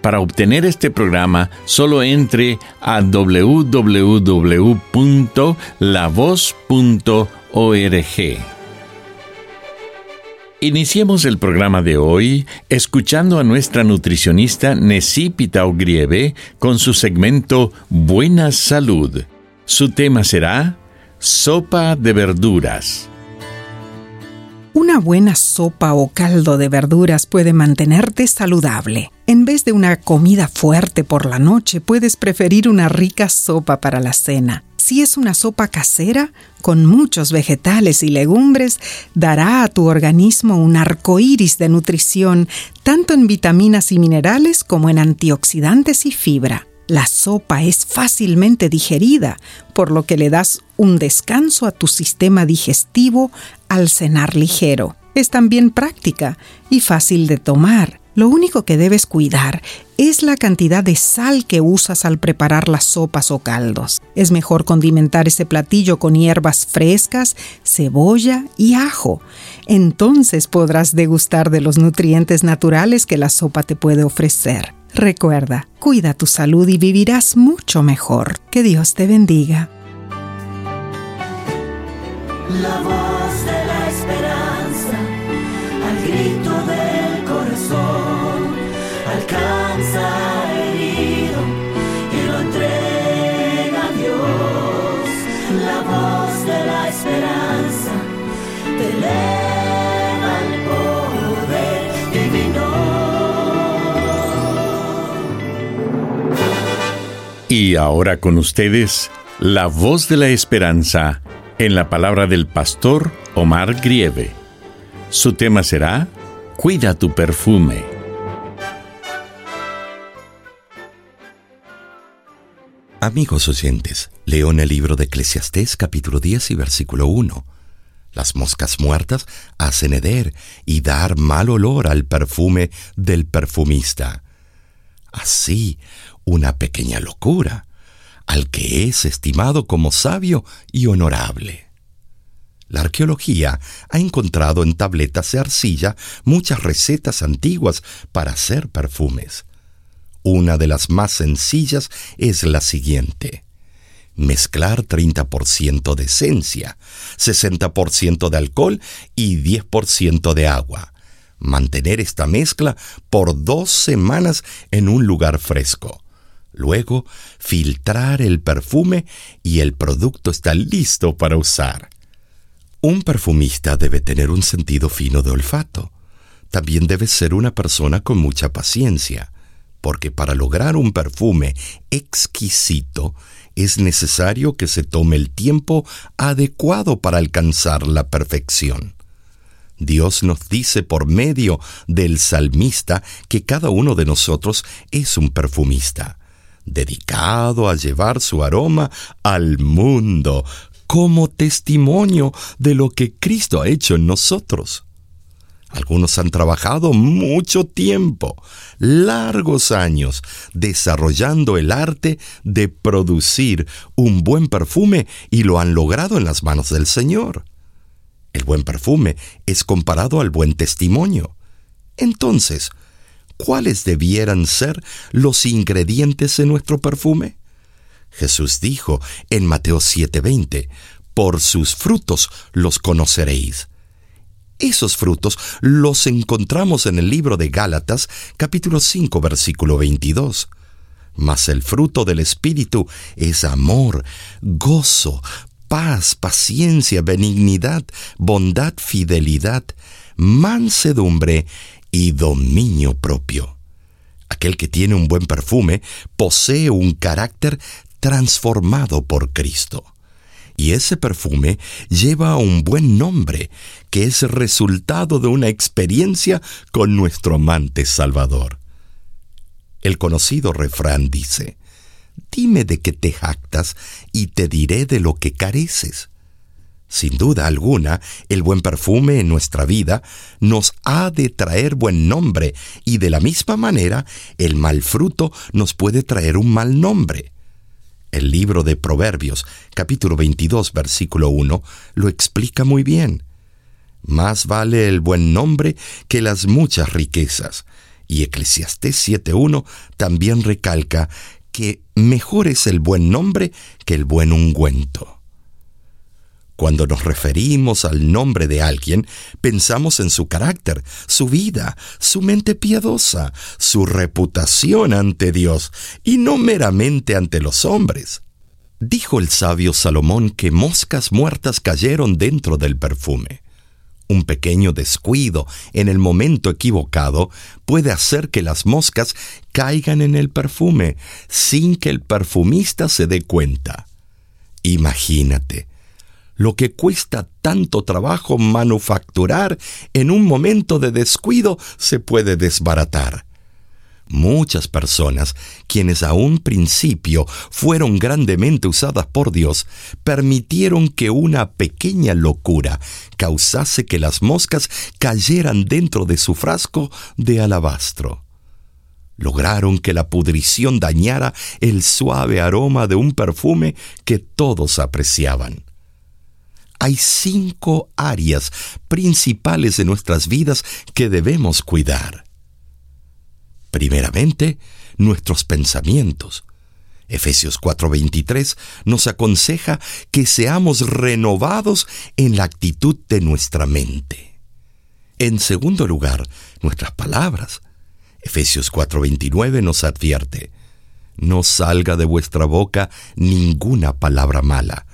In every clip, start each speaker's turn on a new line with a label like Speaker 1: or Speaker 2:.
Speaker 1: Para obtener este programa, solo entre a www.lavoz.org. Iniciemos el programa de hoy escuchando a nuestra nutricionista Necipita Ogrieve con su segmento Buena Salud. Su tema será Sopa de Verduras.
Speaker 2: Una buena sopa o caldo de verduras puede mantenerte saludable. En vez de una comida fuerte por la noche, puedes preferir una rica sopa para la cena. Si es una sopa casera, con muchos vegetales y legumbres, dará a tu organismo un arco iris de nutrición, tanto en vitaminas y minerales como en antioxidantes y fibra. La sopa es fácilmente digerida, por lo que le das un descanso a tu sistema digestivo al cenar ligero. Es también práctica y fácil de tomar. Lo único que debes cuidar es la cantidad de sal que usas al preparar las sopas o caldos. Es mejor condimentar ese platillo con hierbas frescas, cebolla y ajo. Entonces podrás degustar de los nutrientes naturales que la sopa te puede ofrecer. Recuerda, cuida tu salud y vivirás mucho mejor. Que Dios te bendiga.
Speaker 3: Y
Speaker 1: ahora con ustedes, la voz de la esperanza en la palabra del pastor Omar Grieve. Su tema será Cuida tu perfume.
Speaker 4: Amigos oyentes, leo en el libro de Eclesiastés capítulo 10 y versículo 1. Las moscas muertas hacen heder y dar mal olor al perfume del perfumista. Así, una pequeña locura, al que es estimado como sabio y honorable. La arqueología ha encontrado en tabletas de arcilla muchas recetas antiguas para hacer perfumes. Una de las más sencillas es la siguiente. Mezclar 30% de esencia, 60% de alcohol y 10% de agua. Mantener esta mezcla por dos semanas en un lugar fresco. Luego, filtrar el perfume y el producto está listo para usar. Un perfumista debe tener un sentido fino de olfato. También debe ser una persona con mucha paciencia, porque para lograr un perfume exquisito es necesario que se tome el tiempo adecuado para alcanzar la perfección. Dios nos dice por medio del salmista que cada uno de nosotros es un perfumista dedicado a llevar su aroma al mundo como testimonio de lo que Cristo ha hecho en nosotros. Algunos han trabajado mucho tiempo, largos años, desarrollando el arte de producir un buen perfume y lo han logrado en las manos del Señor. El buen perfume es comparado al buen testimonio. Entonces, cuáles debieran ser los ingredientes de nuestro perfume? Jesús dijo en Mateo 7:20, Por sus frutos los conoceréis. Esos frutos los encontramos en el libro de Gálatas, capítulo 5, versículo 22. Mas el fruto del Espíritu es amor, gozo, paz, paciencia, benignidad, bondad, fidelidad, mansedumbre y dominio propio. Aquel que tiene un buen perfume posee un carácter transformado por Cristo. Y ese perfume lleva un buen nombre, que es resultado de una experiencia con nuestro amante Salvador. El conocido refrán dice, Dime de qué te jactas y te diré de lo que careces. Sin duda alguna, el buen perfume en nuestra vida nos ha de traer buen nombre y de la misma manera el mal fruto nos puede traer un mal nombre. El libro de Proverbios, capítulo 22, versículo 1, lo explica muy bien. Más vale el buen nombre que las muchas riquezas. Y Eclesiastés 7.1 también recalca que mejor es el buen nombre que el buen ungüento. Cuando nos referimos al nombre de alguien, pensamos en su carácter, su vida, su mente piadosa, su reputación ante Dios, y no meramente ante los hombres. Dijo el sabio Salomón que moscas muertas cayeron dentro del perfume. Un pequeño descuido en el momento equivocado puede hacer que las moscas caigan en el perfume sin que el perfumista se dé cuenta. Imagínate, lo que cuesta tanto trabajo manufacturar en un momento de descuido se puede desbaratar. Muchas personas, quienes a un principio fueron grandemente usadas por Dios, permitieron que una pequeña locura causase que las moscas cayeran dentro de su frasco de alabastro. Lograron que la pudrición dañara el suave aroma de un perfume que todos apreciaban hay cinco áreas principales de nuestras vidas que debemos cuidar. Primeramente, nuestros pensamientos. Efesios 4:23 nos aconseja que seamos renovados en la actitud de nuestra mente. En segundo lugar, nuestras palabras. Efesios 4:29 nos advierte, no salga de vuestra boca ninguna palabra mala,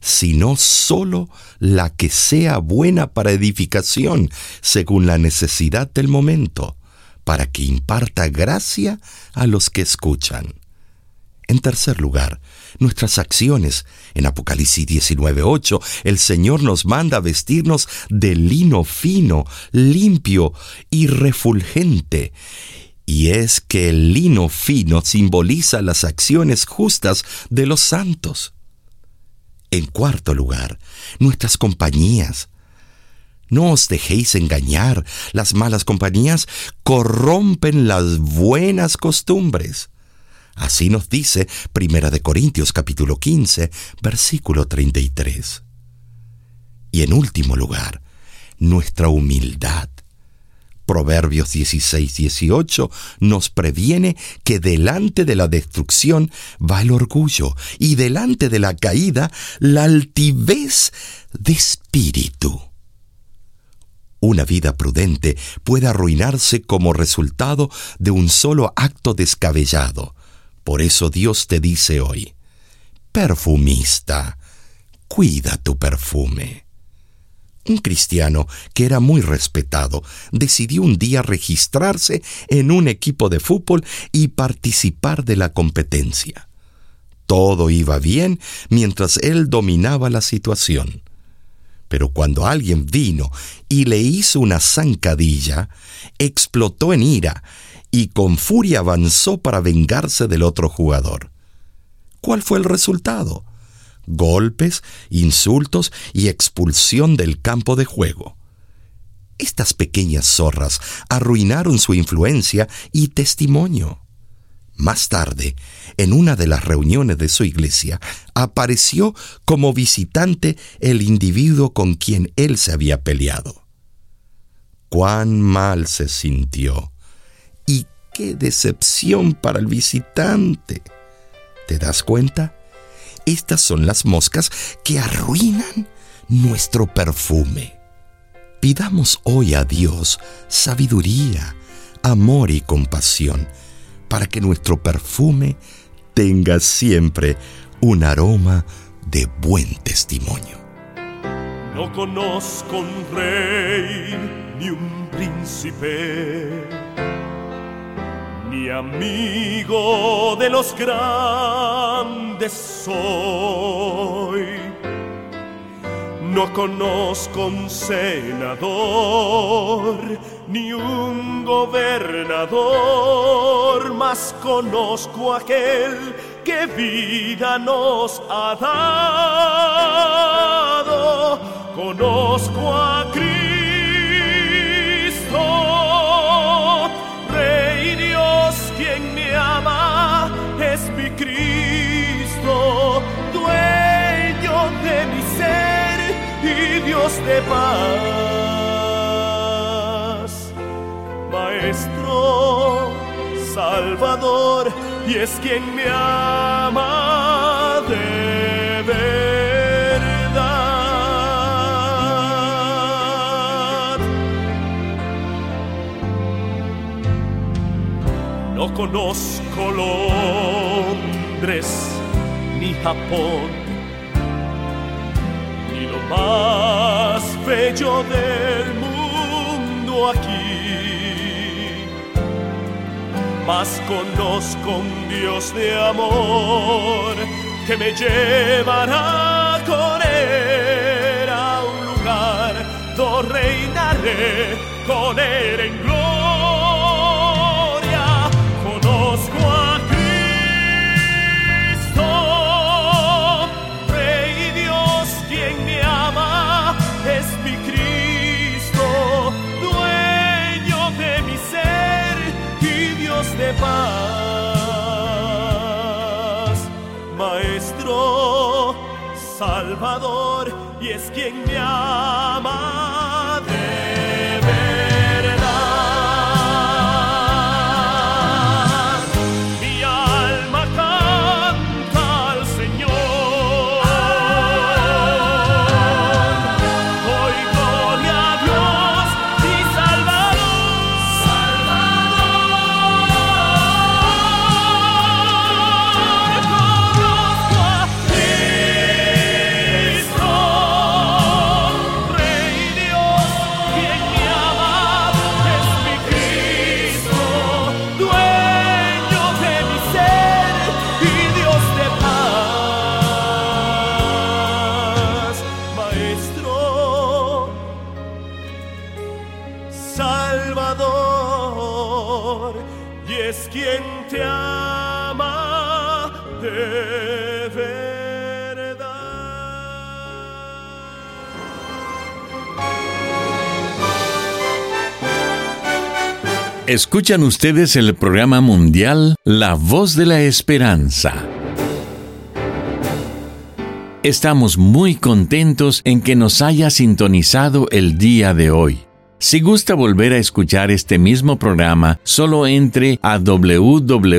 Speaker 4: sino sólo la que sea buena para edificación, según la necesidad del momento, para que imparta gracia a los que escuchan. En tercer lugar, nuestras acciones. En Apocalipsis 19:8, el Señor nos manda vestirnos de lino fino, limpio y refulgente. Y es que el lino fino simboliza las acciones justas de los santos. En cuarto lugar, nuestras compañías. No os dejéis engañar, las malas compañías corrompen las buenas costumbres. Así nos dice Primera de Corintios capítulo 15, versículo 33. Y en último lugar, nuestra humildad. Proverbios 16, 18 nos previene que delante de la destrucción va el orgullo y delante de la caída la altivez de espíritu. Una vida prudente puede arruinarse como resultado de un solo acto descabellado. Por eso Dios te dice hoy, perfumista, cuida tu perfume. Un cristiano que era muy respetado decidió un día registrarse en un equipo de fútbol y participar de la competencia. Todo iba bien mientras él dominaba la situación. Pero cuando alguien vino y le hizo una zancadilla, explotó en ira y con furia avanzó para vengarse del otro jugador. ¿Cuál fue el resultado? Golpes, insultos y expulsión del campo de juego. Estas pequeñas zorras arruinaron su influencia y testimonio. Más tarde, en una de las reuniones de su iglesia, apareció como visitante el individuo con quien él se había peleado. Cuán mal se sintió y qué decepción para el visitante. ¿Te das cuenta? Estas son las moscas que arruinan nuestro perfume. Pidamos hoy a Dios sabiduría, amor y compasión para que nuestro perfume tenga siempre un aroma de buen testimonio.
Speaker 5: No conozco un rey ni un príncipe, amigo de los grandes soy no conozco un senador ni un gobernador, mas conozco aquel que vida nos ha dado. Conozco a paz. Maestro, Salvador, y es quien me ama de verdad. No conozco Londres ni Japón más bello del mundo aquí. Más conozco un Dios de amor que me llevará con él a un lugar donde reinaré con él en gloria. Y es quien me ama
Speaker 1: Escuchan ustedes el programa mundial La Voz de la Esperanza. Estamos muy contentos en que nos haya sintonizado el día de hoy. Si gusta volver a escuchar este mismo programa, solo entre a www.lavoz.org.